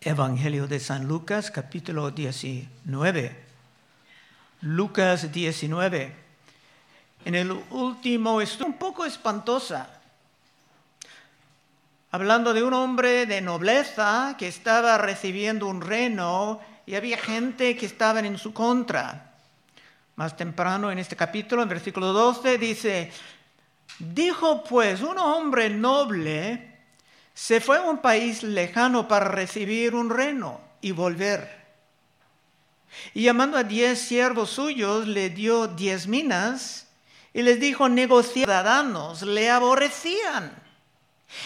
Evangelio de San Lucas, capítulo 19. Lucas 19. En el último estudio, un poco espantosa, hablando de un hombre de nobleza que estaba recibiendo un reino y había gente que estaba en su contra. Más temprano en este capítulo, en versículo 12, dice, dijo pues un hombre noble, se fue a un país lejano para recibir un reino y volver. Y llamando a diez siervos suyos, le dio diez minas y les dijo, negociadanos, le aborrecían.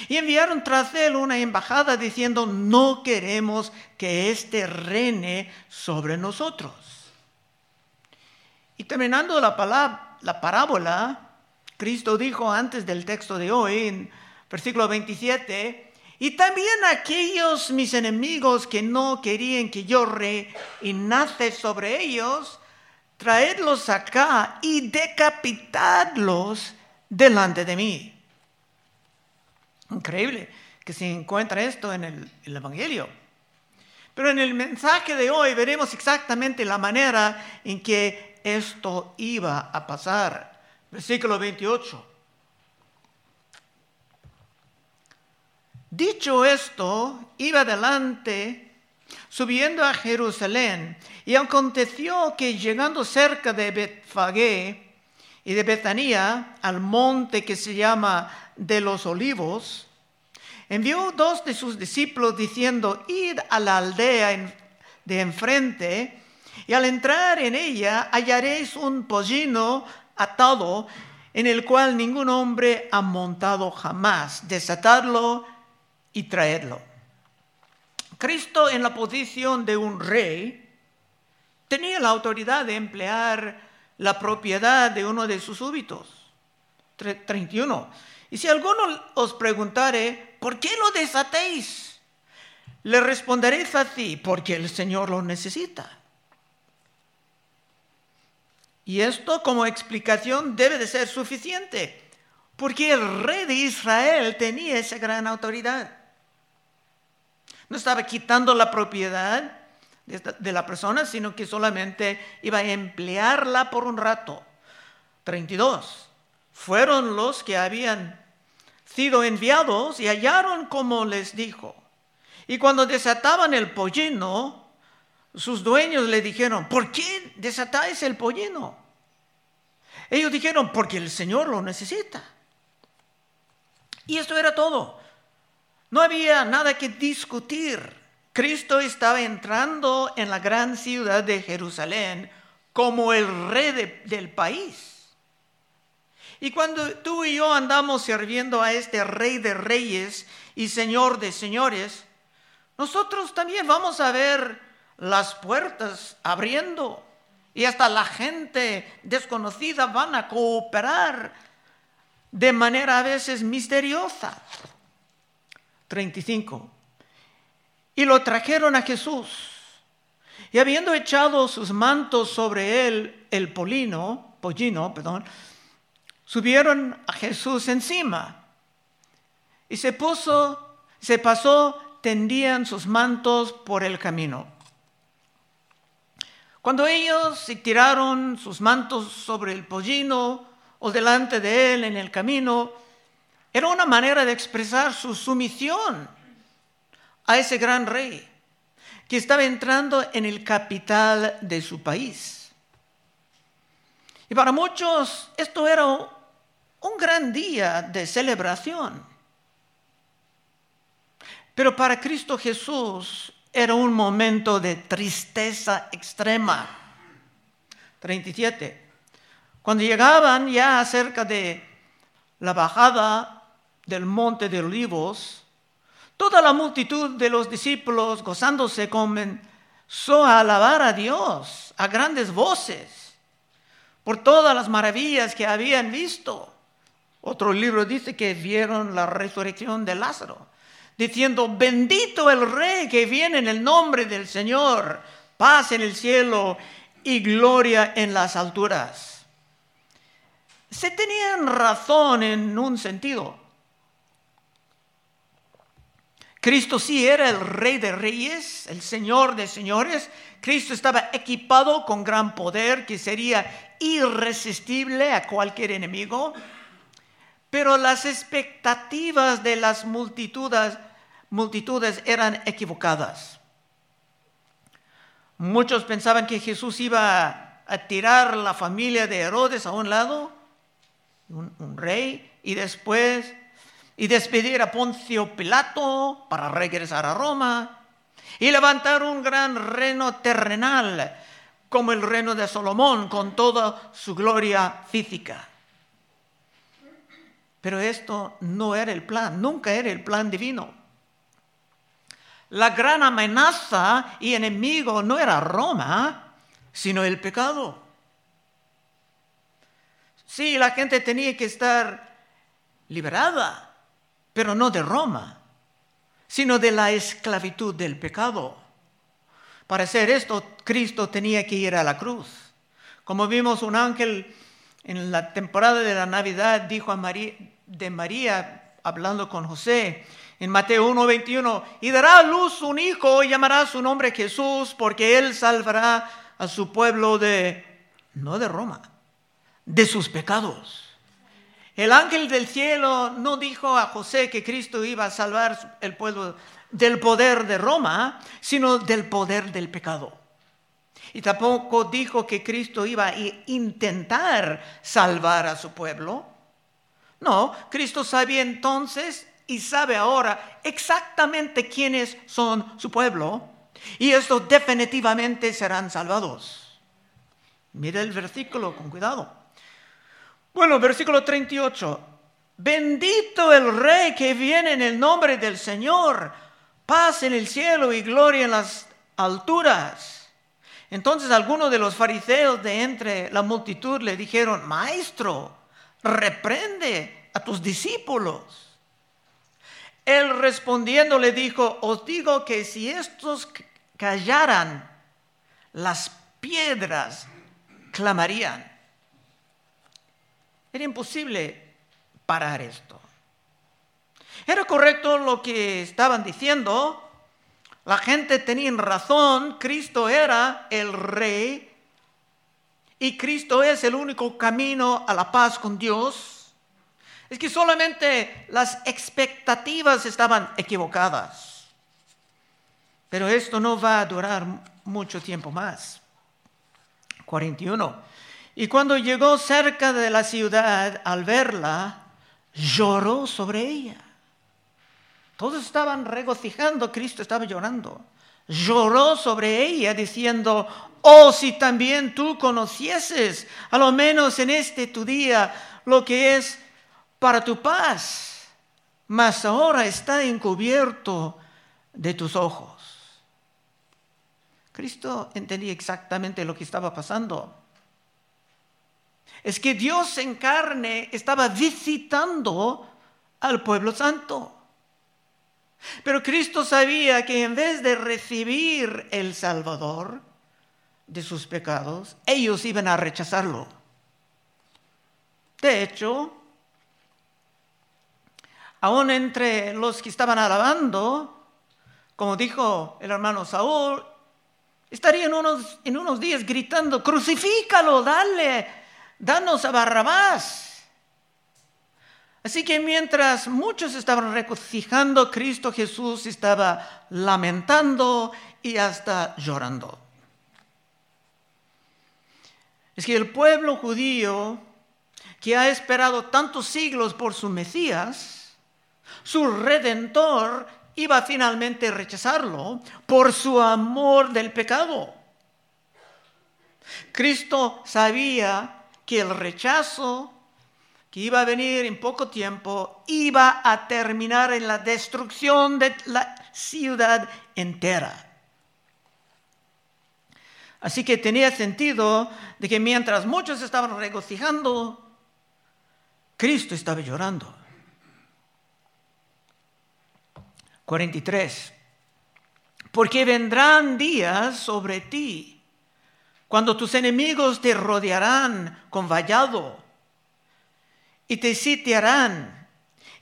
Y enviaron tras él una embajada diciendo, no queremos que éste reine sobre nosotros. Y terminando la, palabra, la parábola, Cristo dijo antes del texto de hoy, versículo 27, y también aquellos mis enemigos que no querían que yo reinace sobre ellos, traedlos acá y decapitadlos delante de mí. Increíble que se encuentra esto en el, el, Evangelio. Pero en el mensaje de hoy veremos exactamente la manera en que esto iba a pasar. Versículo 28. Dicho esto, iba adelante subiendo a Jerusalén, y aconteció que llegando cerca de Betfagé y de Betania, al monte que se llama de los olivos, envió dos de sus discípulos diciendo, id a la aldea de enfrente, y al entrar en ella hallaréis un pollino atado en el cual ningún hombre ha montado jamás. Desatadlo y traerlo. Cristo en la posición de un rey tenía la autoridad de emplear la propiedad de uno de sus súbitos. 31. Y si alguno os preguntare, ¿por qué lo desatéis? Le responderéis así, porque el Señor lo necesita. Y esto como explicación debe de ser suficiente, porque el rey de Israel tenía esa gran autoridad. No estaba quitando la propiedad de la persona, sino que solamente iba a emplearla por un rato. 32. Fueron los que habían sido enviados y hallaron como les dijo. Y cuando desataban el pollino, sus dueños le dijeron, ¿por qué desatáis el pollino? Ellos dijeron, porque el Señor lo necesita. Y esto era todo. No había nada que discutir. Cristo estaba entrando en la gran ciudad de Jerusalén como el rey del país. Y cuando tú y yo andamos sirviendo a este rey de reyes y señor de señores, nosotros también vamos a ver las puertas abriendo y hasta la gente desconocida van a cooperar de manera a veces misteriosa. 35. Y lo trajeron a Jesús. Y habiendo echado sus mantos sobre él, el polino, pollino, perdón, subieron a Jesús encima. Y se puso, se pasó, tendían sus mantos por el camino. Cuando ellos se tiraron sus mantos sobre el pollino o delante de él en el camino, era una manera de expresar su sumisión a ese gran rey que estaba entrando en el capital de su país. Y para muchos esto era un gran día de celebración. Pero para Cristo Jesús era un momento de tristeza extrema. 37. Cuando llegaban ya cerca de la bajada del monte de olivos, toda la multitud de los discípulos gozándose comenzó a alabar a Dios a grandes voces por todas las maravillas que habían visto. Otro libro dice que vieron la resurrección de Lázaro, diciendo, bendito el rey que viene en el nombre del Señor, paz en el cielo y gloria en las alturas. Se tenían razón en un sentido Cristo sí era el rey de reyes, el señor de señores. Cristo estaba equipado con gran poder que sería irresistible a cualquier enemigo. Pero las expectativas de las multitudes, multitudes eran equivocadas. Muchos pensaban que Jesús iba a tirar la familia de Herodes a un lado, un, un rey, y después y despedir a Poncio Pilato para regresar a Roma y levantar un gran reino terrenal como el reino de Salomón con toda su gloria física. Pero esto no era el plan, nunca era el plan divino. La gran amenaza y enemigo no era Roma, sino el pecado. Sí, la gente tenía que estar liberada, pero no de Roma, sino de la esclavitud del pecado. Para hacer esto, Cristo tenía que ir a la cruz. Como vimos un ángel en la temporada de la Navidad dijo a María, de María, hablando con José, en Mateo 1:21, y dará a luz un hijo y llamará su nombre Jesús, porque él salvará a su pueblo de, no de Roma, de sus pecados. El ángel del cielo no dijo a José que Cristo iba a salvar el pueblo del poder de Roma, sino del poder del pecado. Y tampoco dijo que Cristo iba a intentar salvar a su pueblo. No, Cristo sabía entonces y sabe ahora exactamente quiénes son su pueblo. Y estos definitivamente serán salvados. Mira el versículo con cuidado. Bueno, versículo 38. Bendito el rey que viene en el nombre del Señor. Paz en el cielo y gloria en las alturas. Entonces algunos de los fariseos de entre la multitud le dijeron, Maestro, reprende a tus discípulos. Él respondiendo le dijo, os digo que si estos callaran, las piedras clamarían. Era imposible parar esto. Era correcto lo que estaban diciendo. La gente tenía razón. Cristo era el rey. Y Cristo es el único camino a la paz con Dios. Es que solamente las expectativas estaban equivocadas. Pero esto no va a durar mucho tiempo más. 41. Y cuando llegó cerca de la ciudad, al verla, lloró sobre ella. Todos estaban regocijando, Cristo estaba llorando. Lloró sobre ella diciendo, oh, si también tú conocieses, a lo menos en este tu día, lo que es para tu paz, mas ahora está encubierto de tus ojos. Cristo entendía exactamente lo que estaba pasando es que Dios en carne estaba visitando al pueblo santo. Pero Cristo sabía que en vez de recibir el Salvador de sus pecados, ellos iban a rechazarlo. De hecho, aún entre los que estaban alabando, como dijo el hermano Saúl, estarían unos, en unos días gritando, crucifícalo, dale danos a Barrabás. Así que mientras muchos estaban regocijando, Cristo Jesús estaba lamentando y hasta llorando. Es que el pueblo judío, que ha esperado tantos siglos por su Mesías, su redentor, iba finalmente a rechazarlo por su amor del pecado. Cristo sabía que el rechazo que iba a venir en poco tiempo iba a terminar en la destrucción de la ciudad entera. Así que tenía sentido de que mientras muchos estaban regocijando, Cristo estaba llorando. 43. Porque vendrán días sobre ti cuando tus enemigos te rodearán con vallado y te sitiarán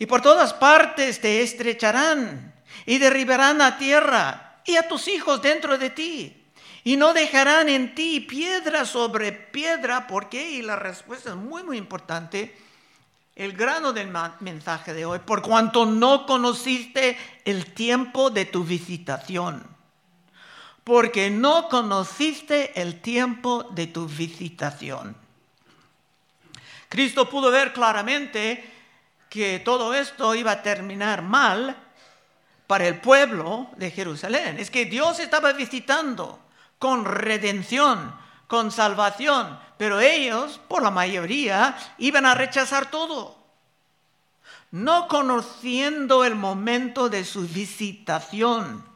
y por todas partes te estrecharán y derribarán a tierra y a tus hijos dentro de ti. Y no dejarán en ti piedra sobre piedra. ¿Por qué? Y la respuesta es muy, muy importante. El grano del mensaje de hoy. Por cuanto no conociste el tiempo de tu visitación. Porque no conociste el tiempo de tu visitación. Cristo pudo ver claramente que todo esto iba a terminar mal para el pueblo de Jerusalén. Es que Dios estaba visitando con redención, con salvación, pero ellos, por la mayoría, iban a rechazar todo, no conociendo el momento de su visitación.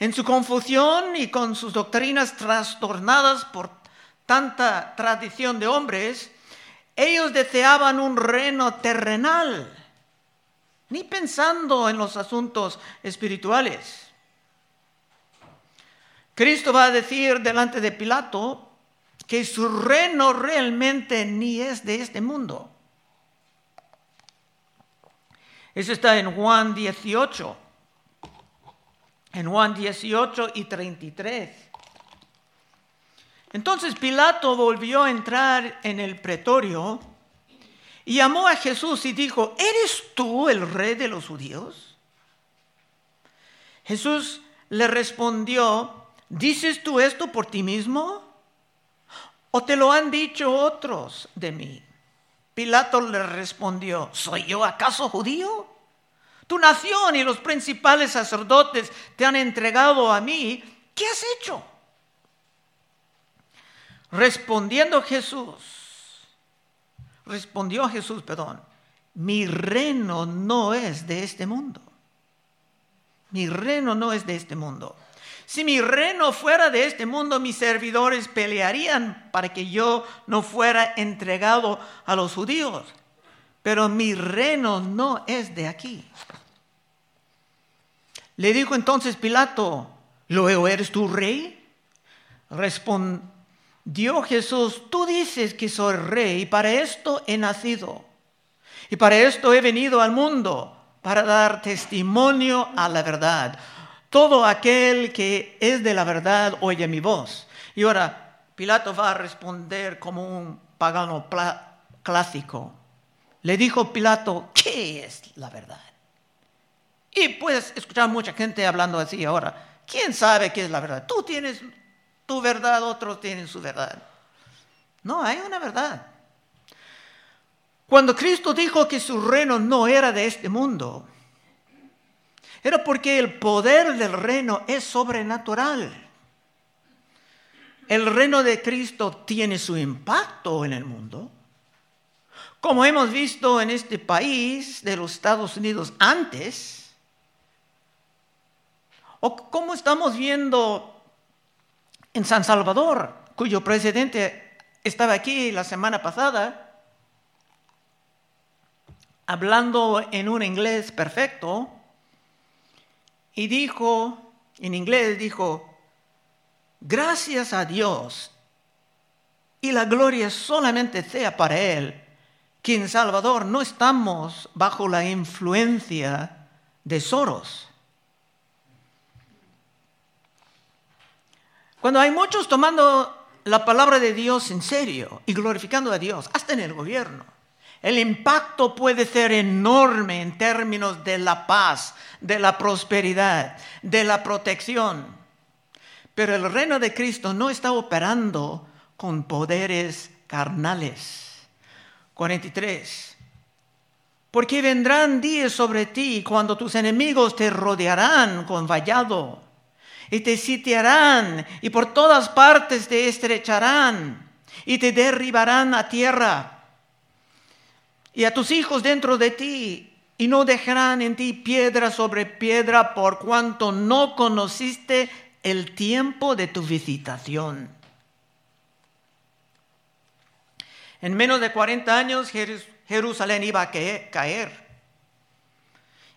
En su confusión y con sus doctrinas trastornadas por tanta tradición de hombres, ellos deseaban un reino terrenal, ni pensando en los asuntos espirituales. Cristo va a decir delante de Pilato que su reino realmente ni es de este mundo. Eso está en Juan 18. En Juan 18 y 33. Entonces Pilato volvió a entrar en el pretorio y llamó a Jesús y dijo, ¿eres tú el rey de los judíos? Jesús le respondió, ¿Dices tú esto por ti mismo? ¿O te lo han dicho otros de mí? Pilato le respondió, ¿soy yo acaso judío? Tu nación y los principales sacerdotes te han entregado a mí. ¿Qué has hecho? Respondiendo Jesús, respondió Jesús, perdón, mi reino no es de este mundo. Mi reino no es de este mundo. Si mi reino fuera de este mundo, mis servidores pelearían para que yo no fuera entregado a los judíos. Pero mi reino no es de aquí. Le dijo entonces Pilato, ¿luego eres tu rey? Respondió Jesús, tú dices que soy rey y para esto he nacido. Y para esto he venido al mundo, para dar testimonio a la verdad. Todo aquel que es de la verdad oye mi voz. Y ahora Pilato va a responder como un pagano clásico. Le dijo Pilato, ¿qué es la verdad? Y puedes escuchar mucha gente hablando así ahora. ¿Quién sabe qué es la verdad? Tú tienes tu verdad, otros tienen su verdad. No, hay una verdad. Cuando Cristo dijo que su reino no era de este mundo, era porque el poder del reino es sobrenatural. El reino de Cristo tiene su impacto en el mundo. Como hemos visto en este país de los Estados Unidos antes, o como estamos viendo en San Salvador, cuyo presidente estaba aquí la semana pasada, hablando en un inglés perfecto, y dijo, en inglés dijo, gracias a Dios y la gloria solamente sea para Él, que en Salvador no estamos bajo la influencia de Soros. Cuando hay muchos tomando la palabra de Dios en serio y glorificando a Dios, hasta en el gobierno, el impacto puede ser enorme en términos de la paz, de la prosperidad, de la protección. Pero el reino de Cristo no está operando con poderes carnales. 43. Porque vendrán días sobre ti cuando tus enemigos te rodearán con vallado y te sitiarán y por todas partes te estrecharán y te derribarán a tierra y a tus hijos dentro de ti, y no dejarán en ti piedra sobre piedra por cuanto no conociste el tiempo de tu visitación. En menos de 40 años Jerusalén iba a caer.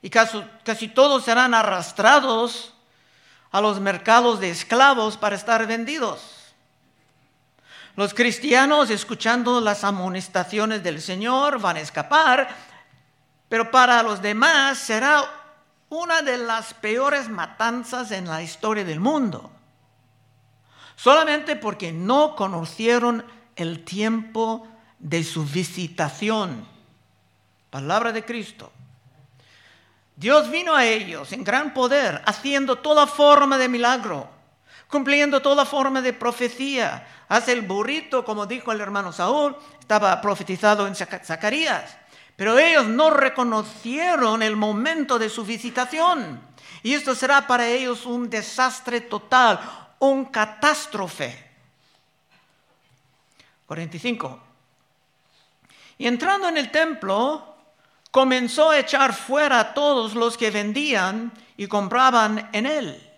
Y casi, todos serán arrastrados a los mercados de esclavos para estar vendidos. Los cristianos, escuchando las amonestaciones del Señor, van a escapar, pero para los demás será una de las peores matanzas en la historia del mundo. Solamente porque no conocieron el tiempo de su visitación. Palabra de Cristo. Dios vino a ellos en gran poder, haciendo toda forma de milagro, cumpliendo toda forma de profecía. Hace el burrito, como dijo el hermano Saúl, estaba profetizado en Zacarías. Pero ellos no reconocieron el momento de su visitación. Y esto será para ellos un desastre total, un catástrofe. 45. Y entrando en el templo, comenzó a echar fuera a todos los que vendían y compraban en él.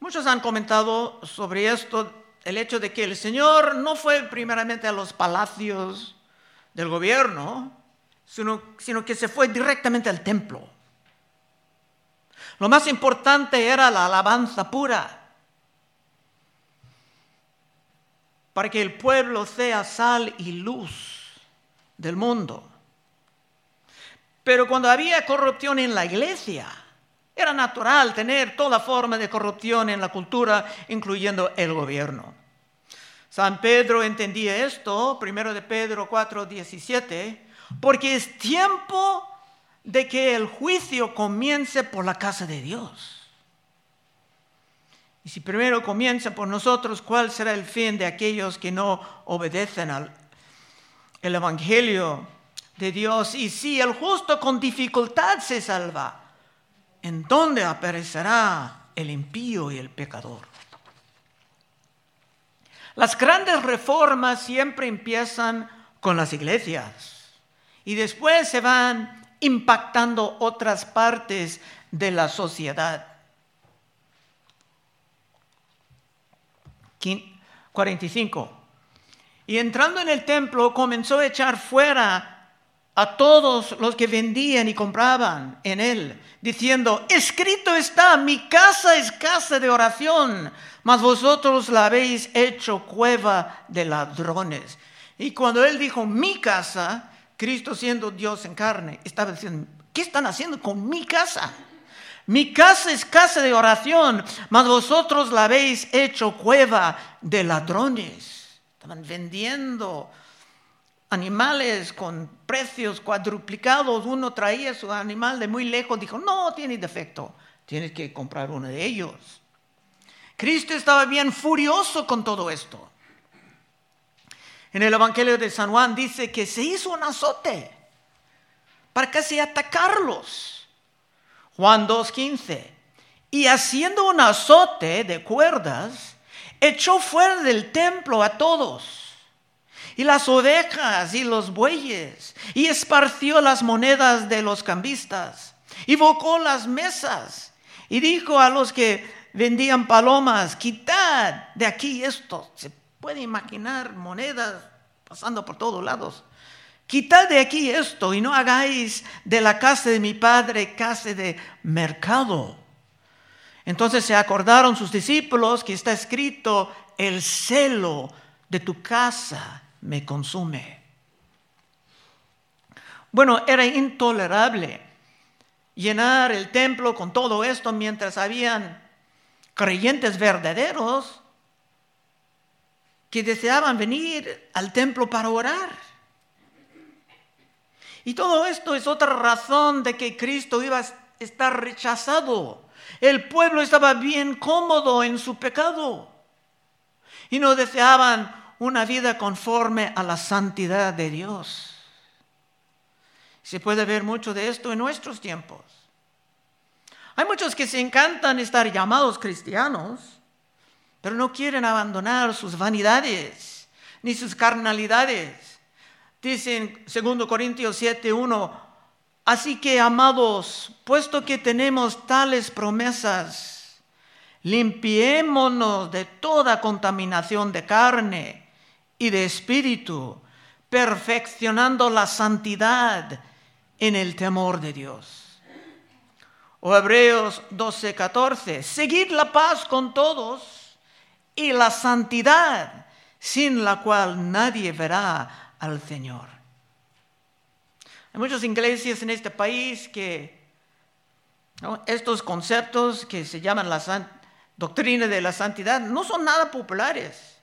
Muchos han comentado sobre esto, el hecho de que el Señor no fue primeramente a los palacios del gobierno, sino, que se fue directamente al templo. Lo más importante era la alabanza pura. Para que el pueblo sea sal y luz del mundo. Pero cuando había corrupción en la iglesia, era natural tener toda forma de corrupción en la cultura, incluyendo el gobierno. San Pedro entendía esto, primero de Pedro 4, 17, porque es tiempo de que el juicio comience por la casa de Dios. Y si primero comienza por nosotros, ¿cuál será el fin de aquellos que no obedecen al el Evangelio de Dios? Y si el justo con dificultad se salva, ¿en dónde aparecerá el impío y el pecador? Las grandes reformas siempre empiezan con las iglesias y después se van impactando otras partes de la sociedad. 45. Y entrando en el templo comenzó a echar fuera a todos los que vendían y compraban en él, diciendo, escrito está, mi casa es casa de oración, mas vosotros la habéis hecho cueva de ladrones. Y cuando él dijo mi casa, Cristo siendo Dios en carne, estaba diciendo, ¿qué están haciendo con mi casa? Mi casa es casa de oración, mas vosotros la habéis hecho cueva de ladrones. Estaban vendiendo animales con precios cuadruplicados. Uno traía su animal de muy lejos, dijo, no, tiene defecto, tienes que comprar uno de ellos. Cristo estaba bien furioso con todo esto. En el Evangelio de San Juan dice que se hizo un azote para casi atacarlos. Juan 2.15. Y haciendo un azote de cuerdas, echó fuera del templo a todos, y las ovejas y los bueyes, y esparció las monedas de los cambistas, y bocó las mesas, y dijo a los que vendían palomas, quitad de aquí esto. Se puede imaginar monedas pasando por todos lados. Quitad de aquí esto y no hagáis de la casa de mi padre casa de mercado. Entonces se acordaron sus discípulos que está escrito, el celo de tu casa me consume. Bueno, era intolerable llenar el templo con todo esto mientras habían creyentes verdaderos que deseaban venir al templo para orar. Y todo esto es otra razón de que Cristo iba a estar rechazado. El pueblo estaba bien cómodo en su pecado y no deseaban una vida conforme a la santidad de Dios. Se puede ver mucho de esto en nuestros tiempos. Hay muchos que se encantan estar llamados cristianos, pero no quieren abandonar sus vanidades ni sus carnalidades. Dicen 2 Corintios 7:1, así que amados, puesto que tenemos tales promesas, limpiémonos de toda contaminación de carne y de espíritu, perfeccionando la santidad en el temor de Dios. O Hebreos 12:14, seguid la paz con todos y la santidad sin la cual nadie verá al Señor. Hay muchas iglesias en este país que Estos conceptos que se llaman la doctrina de la santidad no son nada populares.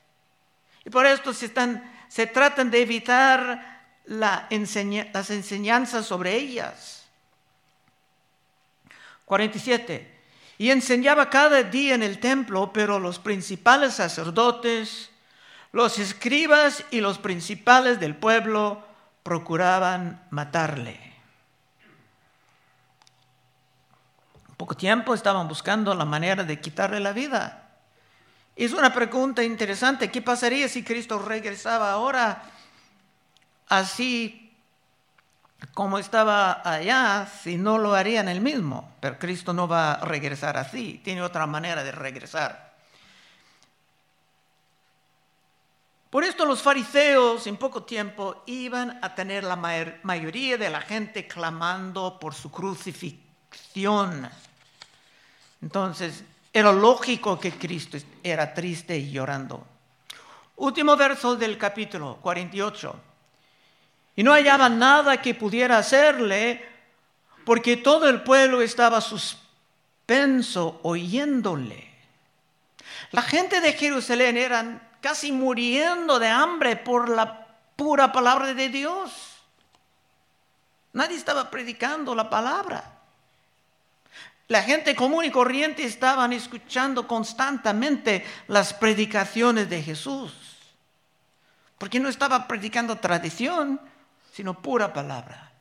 Y por esto se, tratan de evitar las enseñanzas sobre ellas. 47. Y enseñaba cada día en el templo, pero los principales sacerdotes, los escribas y los principales del pueblo procuraban matarle. Poco tiempo estaban buscando la manera de quitarle la vida. Es una pregunta interesante. ¿Qué pasaría si Cristo regresaba ahora así como estaba allá, si no lo harían el mismo. Pero Cristo no va a regresar así, tiene otra manera de regresar. Por esto los fariseos en poco tiempo iban a tener la mayoría de la gente clamando por su crucifixión. Entonces, era lógico que Cristo era triste y llorando. Último verso del capítulo 48 y no hallaba nada que pudiera hacerle porque todo el pueblo estaba suspenso oyéndole. La gente de Jerusalén eran casi muriendo de hambre por la pura palabra de Dios. Nadie estaba predicando la palabra. La gente común y corriente estaban escuchando constantemente las predicaciones de Jesús. Porque no estaba predicando tradición, sino pura palabra.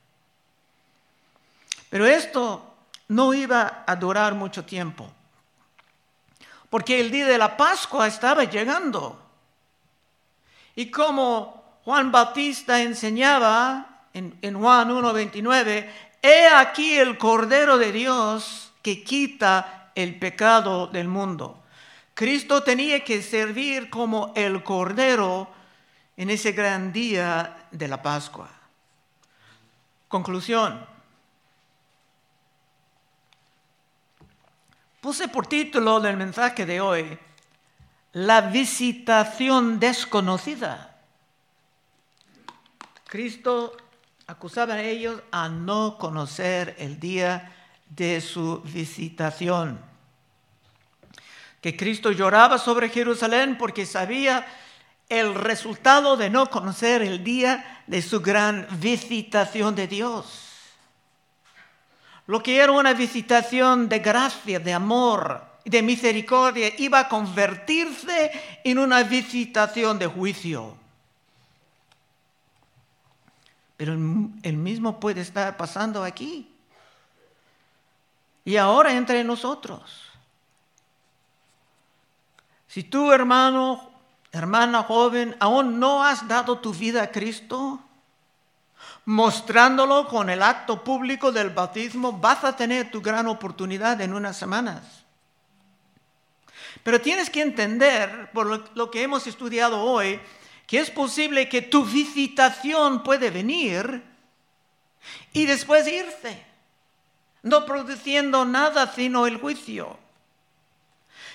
Pero esto no iba a durar mucho tiempo, porque el día de la Pascua estaba llegando. Y como Juan Bautista enseñaba en, en Juan 1.29, he aquí el Cordero de Dios que quita el pecado del mundo. Cristo tenía que servir como el Cordero en ese gran día de la Pascua. Conclusión. Puse por título del mensaje de hoy la visitación desconocida. Cristo acusaba a ellos a no conocer el día de su visitación. Que Cristo lloraba sobre Jerusalén porque sabía el resultado de no conocer el día de su gran visitación de Dios. Lo que era una visitación de gracia, de amor, de misericordia, iba a convertirse en una visitación de juicio. Pero el mismo puede estar pasando aquí. Y ahora entre nosotros. Si tú, hermano, Hermana joven, ¿aún no has dado tu vida a Cristo? Mostrándolo con el acto público del bautismo, vas a tener tu gran oportunidad en unas semanas. Pero tienes que entender, por lo que hemos estudiado hoy, que es posible que tu visitación puede venir y después irse, no produciendo nada sino el juicio.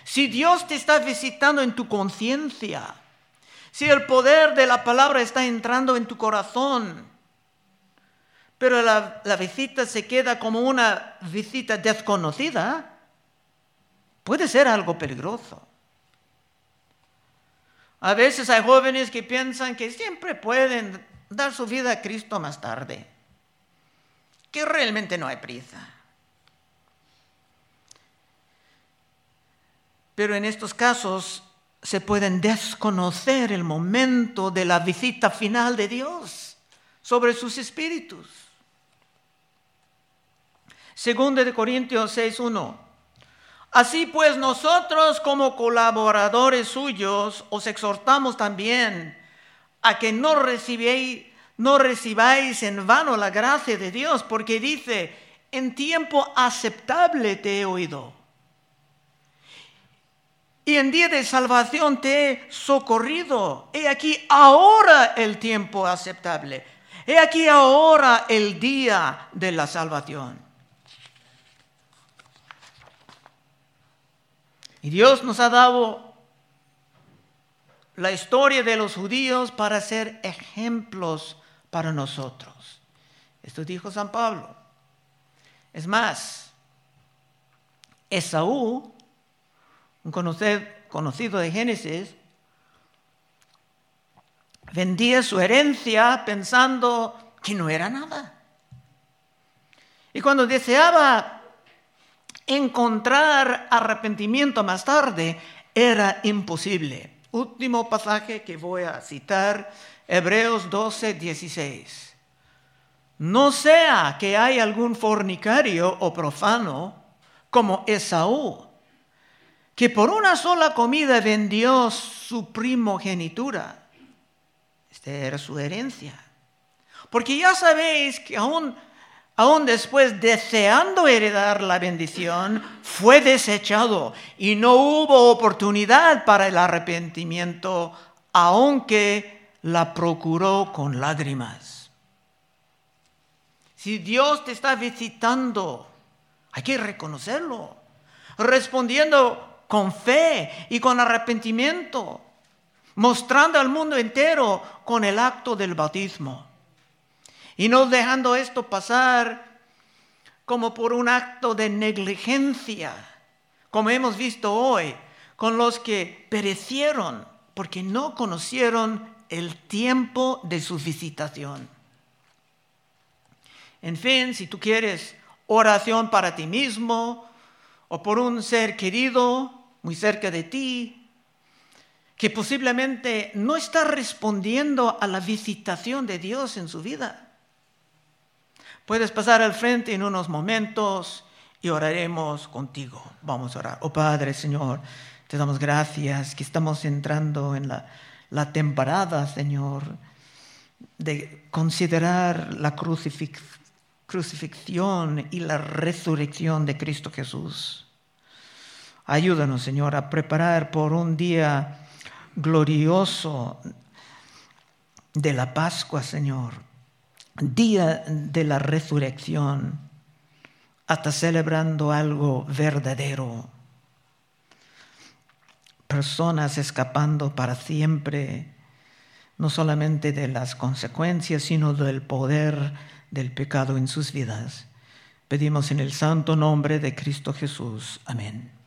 Si Dios te está visitando en tu conciencia, si el poder de la palabra está entrando en tu corazón, pero la, visita se queda como una visita desconocida, puede ser algo peligroso. A veces hay jóvenes que piensan que siempre pueden dar su vida a Cristo más tarde, que realmente no hay prisa. Pero en estos casos se pueden desconocer el momento de la visita final de Dios sobre sus espíritus. Segundo de Corintios 6.1. Así pues nosotros como colaboradores suyos os exhortamos también a que no recibáis, no recibáis en vano la gracia de Dios, porque dice, en tiempo aceptable te he oído y en día de salvación te he socorrido. He aquí ahora el tiempo aceptable. He aquí ahora el día de la salvación. Y Dios nos ha dado la historia de los judíos para ser ejemplos para nosotros. Esto dijo San Pablo. Es más, Esaú, un conocido de Génesis, vendía su herencia pensando que no era nada. Y cuando deseaba encontrar arrepentimiento más tarde, era imposible. Último pasaje que voy a citar, Hebreos 12, 16. No sea que hay algún fornicario o profano como Esaú, que por una sola comida vendió su primogenitura. Esta era su herencia. Porque ya sabéis que aún aún después deseando heredar la bendición, fue desechado y no hubo oportunidad para el arrepentimiento, aunque la procuró con lágrimas. Si Dios te está visitando, hay que reconocerlo, respondiendo con fe y con arrepentimiento, mostrando al mundo entero con el acto del bautismo. Y no dejando esto pasar como por un acto de negligencia, como hemos visto hoy, con los que perecieron porque no conocieron el tiempo de su visitación. En fin, si tú quieres oración para ti mismo o por un ser querido muy cerca de ti, que posiblemente no está respondiendo a la visitación de Dios en su vida. Puedes pasar al frente en unos momentos y oraremos contigo. Vamos a orar. Oh Padre, Señor, te damos gracias que estamos entrando en la, la temporada, Señor, de considerar la crucifixión y la resurrección de Cristo Jesús. Ayúdanos, Señor, a preparar por un día glorioso de la Pascua, Señor día de la resurrección, hasta celebrando algo verdadero. Personas escapando para siempre, no solamente de las consecuencias, sino del poder del pecado en sus vidas. Pedimos en el santo nombre de Cristo Jesús. Amén.